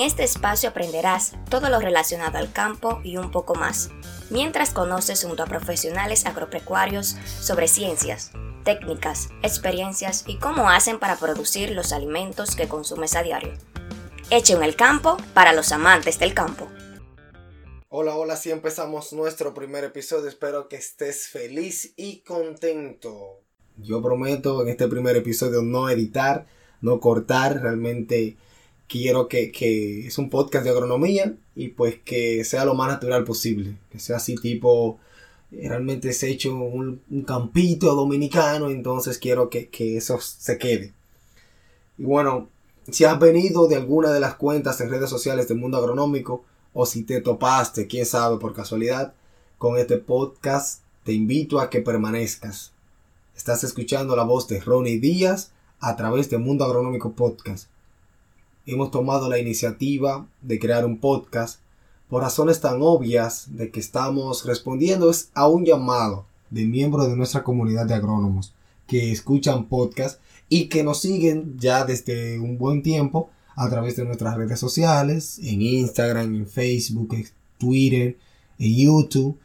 En este espacio aprenderás todo lo relacionado al campo y un poco más, mientras conoces junto a profesionales agropecuarios sobre ciencias, técnicas, experiencias y cómo hacen para producir los alimentos que consumes a diario. Hecho en el campo para los amantes del campo. Hola, hola, así empezamos nuestro primer episodio. Espero que estés feliz y contento. Yo prometo en este primer episodio no editar, no cortar, realmente quiero que, que, es un podcast de agronomía y pues que sea lo más natural posible, que sea así tipo, realmente se ha hecho un, campito dominicano, entonces quiero que, que, eso se quede. Y bueno, si has venido de alguna de las cuentas en redes sociales del mundo agronómico o si te topaste, quién sabe, por casualidad, con este podcast, te invito a que permanezcas. Estás escuchando la voz de Ronnie Díaz a través de Mundo Agronómico Podcast hemos tomado la iniciativa de crear un podcast por razones tan obvias de que estamos respondiendo a un llamado de miembros de nuestra comunidad de agrónomos que escuchan podcast y que nos siguen ya desde un buen tiempo a través de nuestras redes sociales, en Instagram, en Facebook, en Twitter, en YouTube.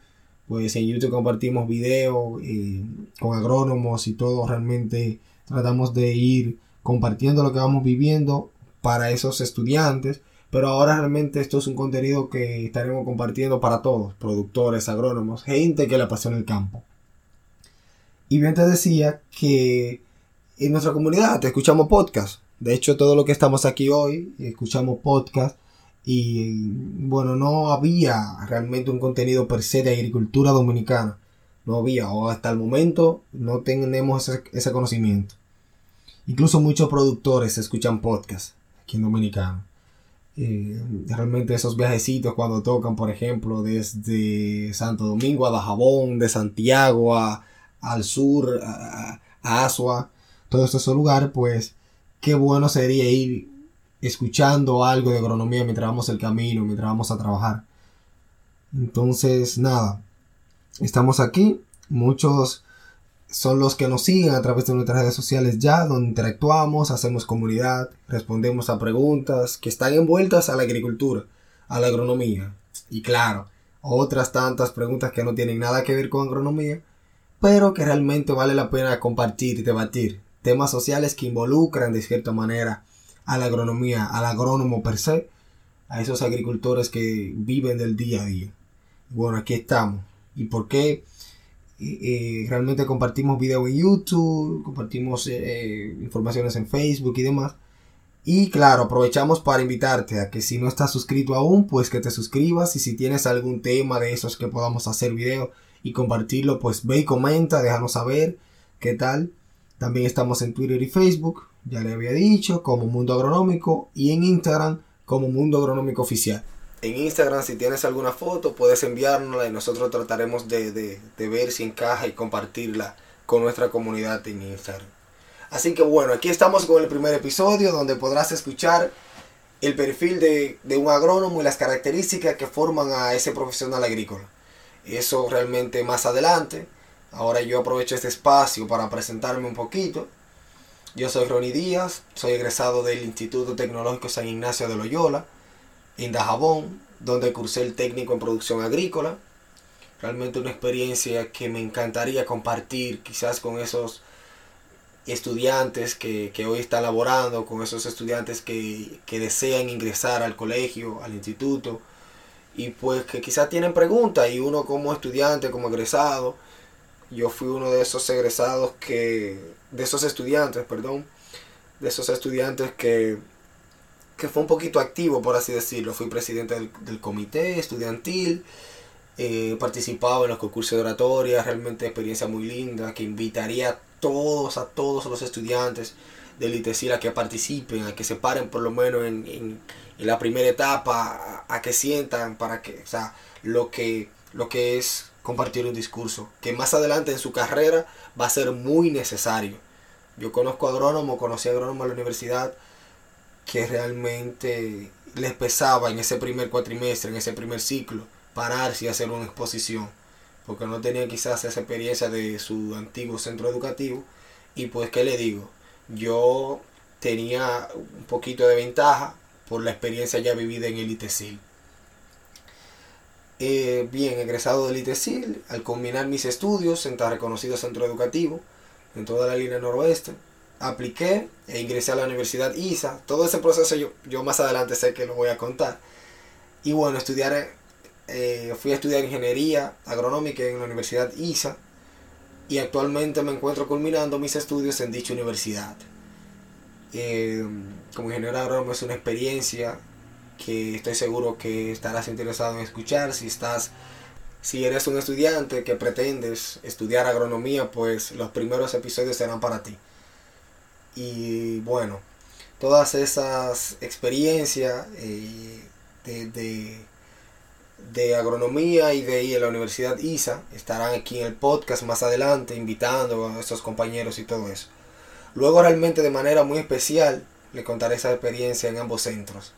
Pues en YouTube compartimos videos eh, con agrónomos y todo. Realmente tratamos de ir compartiendo lo que vamos viviendo para esos estudiantes, pero ahora realmente esto es un contenido que estaremos compartiendo para todos, productores, agrónomos, gente que le apasiona el campo. Y bien te decía que en nuestra comunidad escuchamos podcast. De hecho, todo lo que estamos aquí hoy, escuchamos podcast. Y bueno, no había realmente un contenido per se de agricultura dominicana. No había, o hasta el momento no tenemos ese, ese conocimiento. Incluso muchos productores escuchan podcast aquí en Dominicano. Eh, realmente esos viajecitos cuando tocan, por ejemplo, desde Santo Domingo a Dajabón, de Santiago a, al sur, a, Asua, todos esos lugares, pues qué bueno sería ir escuchando algo de agronomía mientras vamos el camino, mientras vamos a trabajar. Entonces, nada, estamos aquí, muchos son los que nos siguen a través de nuestras redes sociales ya, donde interactuamos, hacemos comunidad, respondemos a preguntas que están envueltas a la agricultura, a la agronomía. Y claro, otras tantas preguntas que no tienen nada que ver con agronomía, pero que realmente vale la pena compartir y debatir. Temas sociales que involucran de cierta manera a la agronomía, al agrónomo per se, a esos agricultores que viven del día a día. Bueno, aquí estamos. ¿Y por qué? Realmente compartimos video en YouTube, compartimos eh, eh, informaciones en Facebook y demás. Y claro, aprovechamos para invitarte a que si no estás suscrito aún, pues que te suscribas y si tienes algún tema de esos que podamos hacer video y compartirlo, pues ve y comenta, déjanos saber qué tal. También estamos en Twitter y Facebook, ya le había dicho, como Mundo Agronómico y en Instagram como Mundo Agronómico Oficial en Instagram, si tienes alguna foto, puedes enviárnosla y nosotros trataremos de, ver si encaja y compartirla con nuestra comunidad en Instagram. Así que bueno, aquí estamos con el primer episodio donde podrás escuchar el perfil de, de, un agrónomo y las características que forman a ese profesional agrícola. Eso realmente más adelante. Ahora yo aprovecho este espacio para presentarme un poquito. Yo soy Ronnie Díaz, soy egresado del Instituto Tecnológico San Ignacio de Loyola en Dajabón, donde cursé el técnico en producción agrícola. Realmente una experiencia que me encantaría compartir quizás con esos estudiantes que, hoy están laborando, con esos estudiantes que, que, desean ingresar al colegio, al instituto, y pues que quizás tienen preguntas y uno como estudiante, como egresado, yo fui uno de esos egresados que, de esos estudiantes, perdón, de esos estudiantes que que fue un poquito activo, por así decirlo. Fui presidente del, comité estudiantil, eh, participaba en los concursos de oratoria, realmente experiencia muy linda, que invitaría a todos, a todos los estudiantes del ITESIL a que participen, a que se paren por lo menos en, la primera etapa, a, que sientan para que, o sea, lo que, lo que es compartir un discurso, que más adelante en su carrera va a ser muy necesario. Yo conozco agrónomo, conocí agrónomo en la universidad, que realmente les pesaba en ese primer cuatrimestre, en ese primer ciclo, pararse y hacer una exposición, porque no tenían quizás esa experiencia de su antiguo centro educativo. Y pues, ¿qué le digo? Yo tenía un poquito de ventaja por la experiencia ya vivida en el ITESIL. Eh, bien, egresado del ITESIL, al combinar mis estudios en tan reconocido centro educativo, en toda la línea noroeste, apliqué e ingresé a la Universidad ISA. Todo ese proceso yo, yo más adelante sé que lo voy a contar. Y bueno, estudiar, eh, fui a estudiar ingeniería agronómica en la Universidad ISA y actualmente me encuentro culminando mis estudios en dicha universidad. Eh, como ingeniero agrónomo es una experiencia que estoy seguro que estarás interesado en escuchar. Si estás, si eres un estudiante que pretendes estudiar agronomía, pues los primeros episodios serán para ti. Y bueno, todas esas experiencias eh, de, de, agronomía y de, de la Universidad ISA estarán aquí en el podcast más adelante, invitando a estos compañeros y todo eso. Luego realmente de manera muy especial le contaré esa experiencia en ambos centros.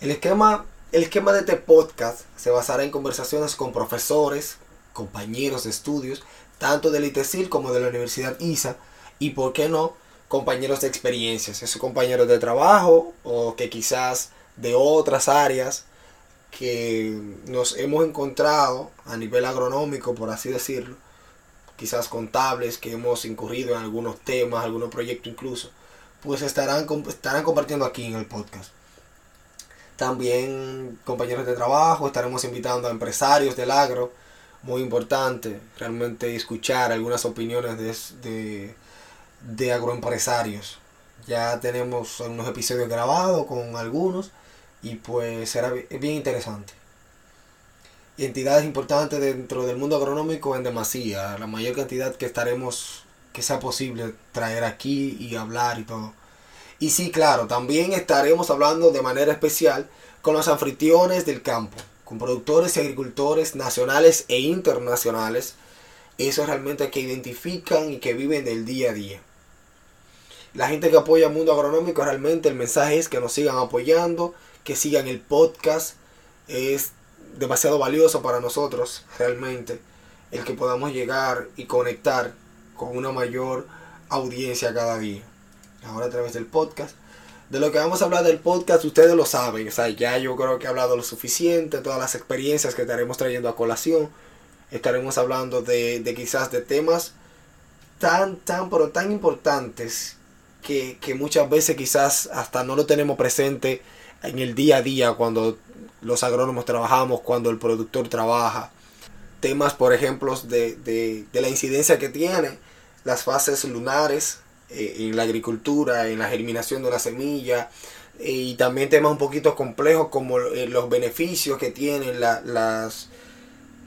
El esquema, el esquema de este podcast se basará en conversaciones con profesores, compañeros de estudios, tanto del ITESIL como de la Universidad ISA, y por qué no, compañeros de experiencias, esos compañeros de trabajo o que quizás de otras áreas que nos hemos encontrado a nivel agronómico, por así decirlo, quizás contables, que hemos incurrido en algunos temas, algunos proyectos incluso, pues estarán, estarán compartiendo aquí en el podcast. También compañeros de trabajo, estaremos invitando a empresarios del agro, muy importante realmente escuchar algunas opiniones de, de, agroempresarios. Ya tenemos unos episodios grabados con algunos y pues será bien interesante. entidades importantes dentro del mundo agronómico en demasía, la mayor cantidad que estaremos, que sea posible traer aquí y hablar y todo. Y sí, claro, también estaremos hablando de manera especial con los anfitriones del campo, con productores y agricultores nacionales e internacionales, esos realmente que identifican y que viven del día a día. La gente que apoya mundo agronómico, realmente el mensaje es que nos sigan apoyando, que sigan el podcast. Es demasiado valioso para nosotros, realmente, el que podamos llegar y conectar con una mayor audiencia cada día ahora a través del podcast. De lo que vamos a hablar del podcast, ustedes lo saben. O sea, ya yo creo que he hablado lo suficiente, todas las experiencias que estaremos trayendo a colación. Estaremos hablando de, de quizás de temas tan, tan, pero tan importantes que, muchas veces quizás hasta no lo tenemos presente en el día a día cuando los agrónomos trabajamos, cuando el productor trabaja. Temas, por ejemplo, de, de, de la incidencia que tiene las fases lunares eh, en la agricultura, en la germinación de una semilla eh, y también temas un poquito complejos como eh, los beneficios que tienen las,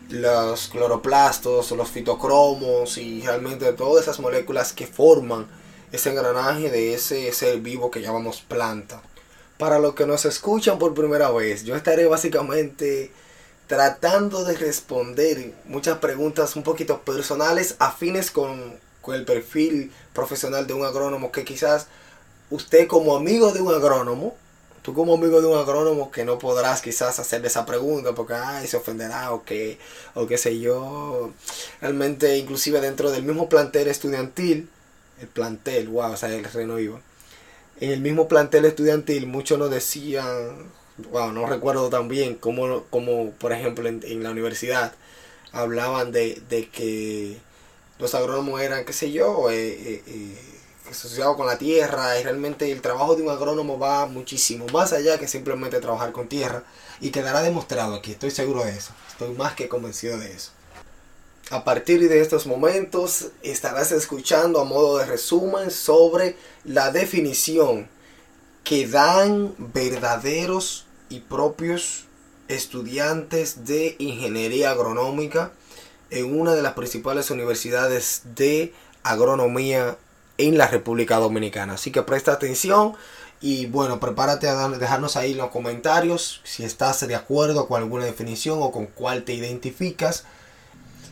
los cloroplastos, los fitocromos y realmente todas esas moléculas que forman ese engranaje de ese ser vivo que llamamos planta. Para los que nos escuchan por primera vez, yo estaré básicamente tratando de responder muchas preguntas un poquito personales afines con, con el perfil profesional de un agrónomo que quizás usted como amigo de un agrónomo, tú como amigo de un agrónomo que no podrás quizás hacerle esa pregunta porque ay, se ofenderá o que o qué sé yo. Realmente inclusive dentro del mismo plantel estudiantil, el plantel, wow, o sea, el reno iba. En el mismo plantel estudiantil muchos nos decían, wow, no recuerdo tan bien como, como por ejemplo en, en la universidad hablaban de, de que los agrónomos eran, qué sé yo, eh, eh, eh, asociados con la tierra y realmente el trabajo de un agrónomo va muchísimo más allá que simplemente trabajar con tierra y quedará demostrado aquí, estoy seguro de eso, estoy más que convencido de eso. A partir de estos momentos estarás escuchando a modo de resumen sobre la definición que dan verdaderos y propios estudiantes de ingeniería agronómica en una de las principales universidades de agronomía en la República Dominicana. Así que presta atención y bueno, prepárate a dejarnos ahí en los comentarios si estás de acuerdo con alguna definición o con cuál te identificas.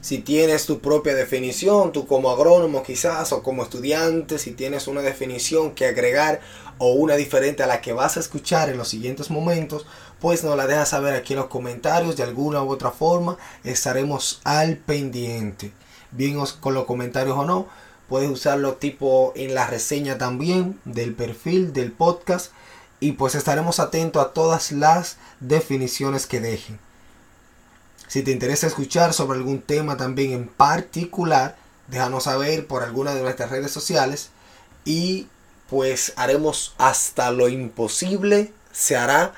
Si tienes tu propia definición, tú como agrónomo quizás o como estudiante, si tienes una definición que agregar o una diferente a la que vas a escuchar en los siguientes momentos, pues nos la dejas saber aquí en los comentarios de alguna u otra forma. Estaremos al pendiente. Bien con los comentarios o no. Puedes usarlo tipo en la reseña también del perfil del podcast. y pues estaremos atentos a todas las definiciones que dejen. Si te interesa escuchar sobre algún tema también en particular, déjanos saber por alguna de nuestras redes sociales y pues haremos hasta lo imposible se hará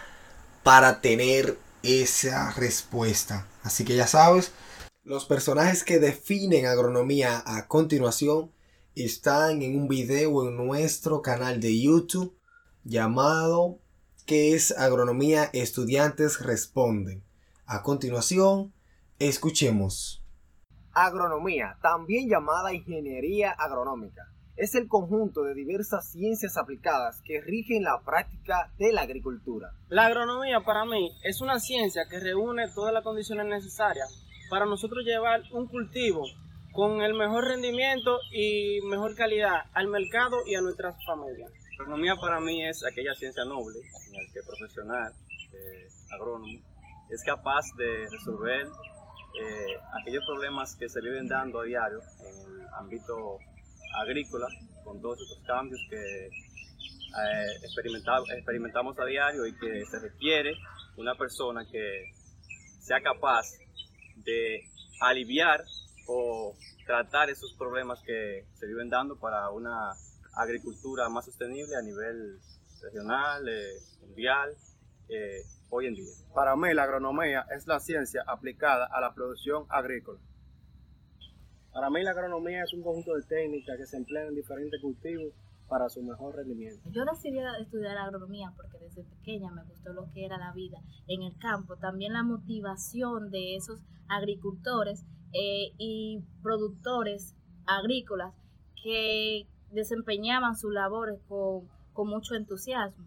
para tener esa respuesta. Así que ya sabes, los personajes que definen agronomía a continuación están en un video en nuestro canal de YouTube llamado ¿Qué es agronomía? Estudiantes responden. A continuación, escuchemos. Agronomía, también llamada ingeniería agronómica, es el conjunto de diversas ciencias aplicadas que rigen la práctica de la agricultura. La agronomía para mí es una ciencia que reúne todas las condiciones necesarias para nosotros llevar un cultivo con el mejor rendimiento y mejor calidad al mercado y a nuestras familias. La agronomía para mí es aquella ciencia noble en la que el profesional eh, agrónomo es capaz de resolver eh, aquellos problemas que se viven dando a diario en el ámbito agrícola con todos estos cambios que eh, experimentamos a diario y que se requiere una persona que sea capaz de aliviar o tratar esos problemas que se viven dando para una agricultura más sostenible a nivel regional, eh, mundial, hoy en día. Para mí la agronomía es la ciencia aplicada a la producción agrícola. Para mí la agronomía es un conjunto de técnicas que se emplean en diferentes cultivos para su mejor rendimiento. Yo decidí estudiar agronomía porque desde pequeña me gustó lo que era la vida en el campo, también la motivación de esos agricultores eh, y productores agrícolas que desempeñaban sus labores con, con mucho entusiasmo.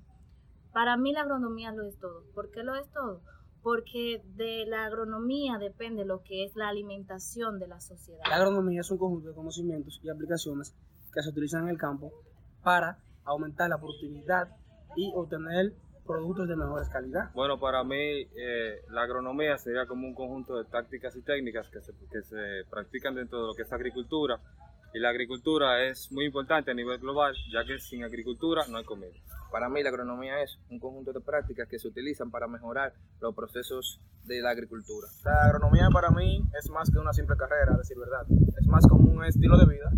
Para mí la agronomía lo es todo. ¿Por qué lo es todo? porque de la agronomía depende lo que es la alimentación de la sociedad. La agronomía es un conjunto de conocimientos y aplicaciones que se utilizan en el campo para aumentar la productividad y obtener productos de mejor calidad. Bueno, para mí eh, la agronomía sería como un conjunto de tácticas y técnicas que se, que se practican dentro de lo que es agricultura. Y la agricultura es muy importante a nivel global, ya que sin agricultura no hay comida. Para mí la agronomía es un conjunto de prácticas que se utilizan para mejorar los procesos de la agricultura. La agronomía para mí es más que una simple carrera, a decir verdad. Es más como un estilo de vida,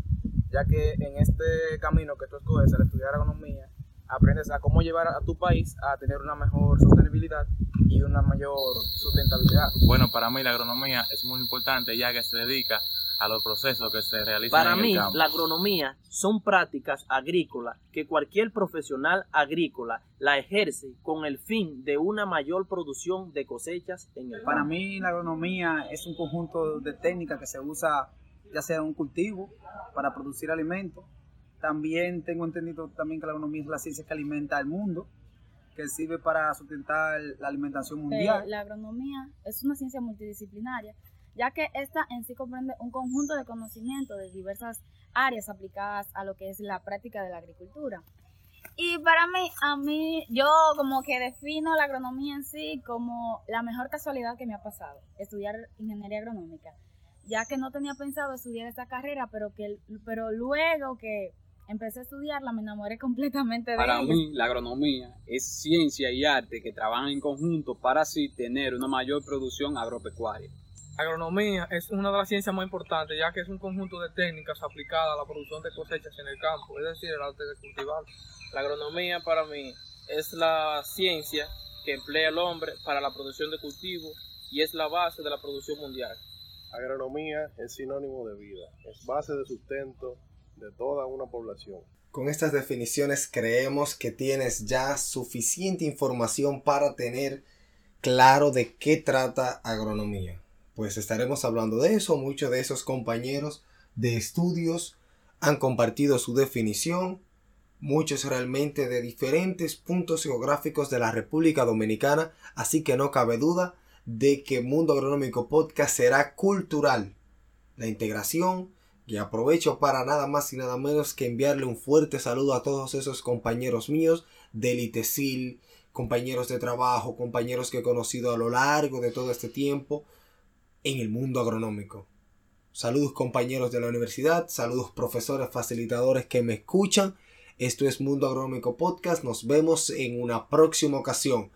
ya que en este camino que tú escoges al estudiar agronomía, aprendes a cómo llevar a tu país a tener una mejor sostenibilidad y una mayor sustentabilidad. Bueno, para mí la agronomía es muy importante ya que se dedica a los procesos que se realizan Para en mí, el campo. la agronomía son prácticas agrícolas que cualquier profesional agrícola la ejerce con el fin de una mayor producción de cosechas en el Para campo. mí la agronomía es un conjunto de técnicas que se usa ya sea en un cultivo para producir alimentos. También tengo entendido también que la agronomía es la ciencia que alimenta al mundo, que sirve para sustentar la alimentación mundial. Eh, la agronomía es una ciencia multidisciplinaria, ya que esta en sí comprende un conjunto de conocimientos de diversas áreas aplicadas a lo que es la práctica de la agricultura. Y para mí, a mí, yo como que defino la agronomía en sí como la mejor casualidad que me ha pasado, estudiar ingeniería agronómica, ya que no tenía pensado estudiar esta carrera, pero que pero luego que empecé a estudiarla me enamoré completamente de Para ella. mí, la agronomía es ciencia y arte que trabajan en conjunto para así tener una mayor producción agropecuaria. Agronomía es una de las ciencias más importantes, ya que es un conjunto de técnicas aplicadas a la producción de cosechas en el campo, es decir, el arte de cultivar. La agronomía para mí es la ciencia que emplea el hombre para la producción de cultivos y es la base de la producción mundial. Agronomía es sinónimo de vida, es base de sustento de toda una población. Con estas definiciones creemos que tienes ya suficiente información para tener claro de qué trata agronomía. Pues estaremos hablando de eso. Muchos de esos compañeros de estudios han compartido su definición. Muchos realmente de diferentes puntos geográficos de la República Dominicana. Así que no cabe duda de que Mundo Agronómico Podcast será cultural. La integración y aprovecho para nada más y nada menos que enviarle un fuerte saludo a todos esos compañeros míos del ITESIL, compañeros de trabajo, compañeros que he conocido a lo largo de todo este tiempo en el mundo agronómico. Saludos compañeros de la universidad, saludos profesores facilitadores que me escuchan Esto es Mundo Agronómico Podcast. Nos vemos en una próxima ocasión.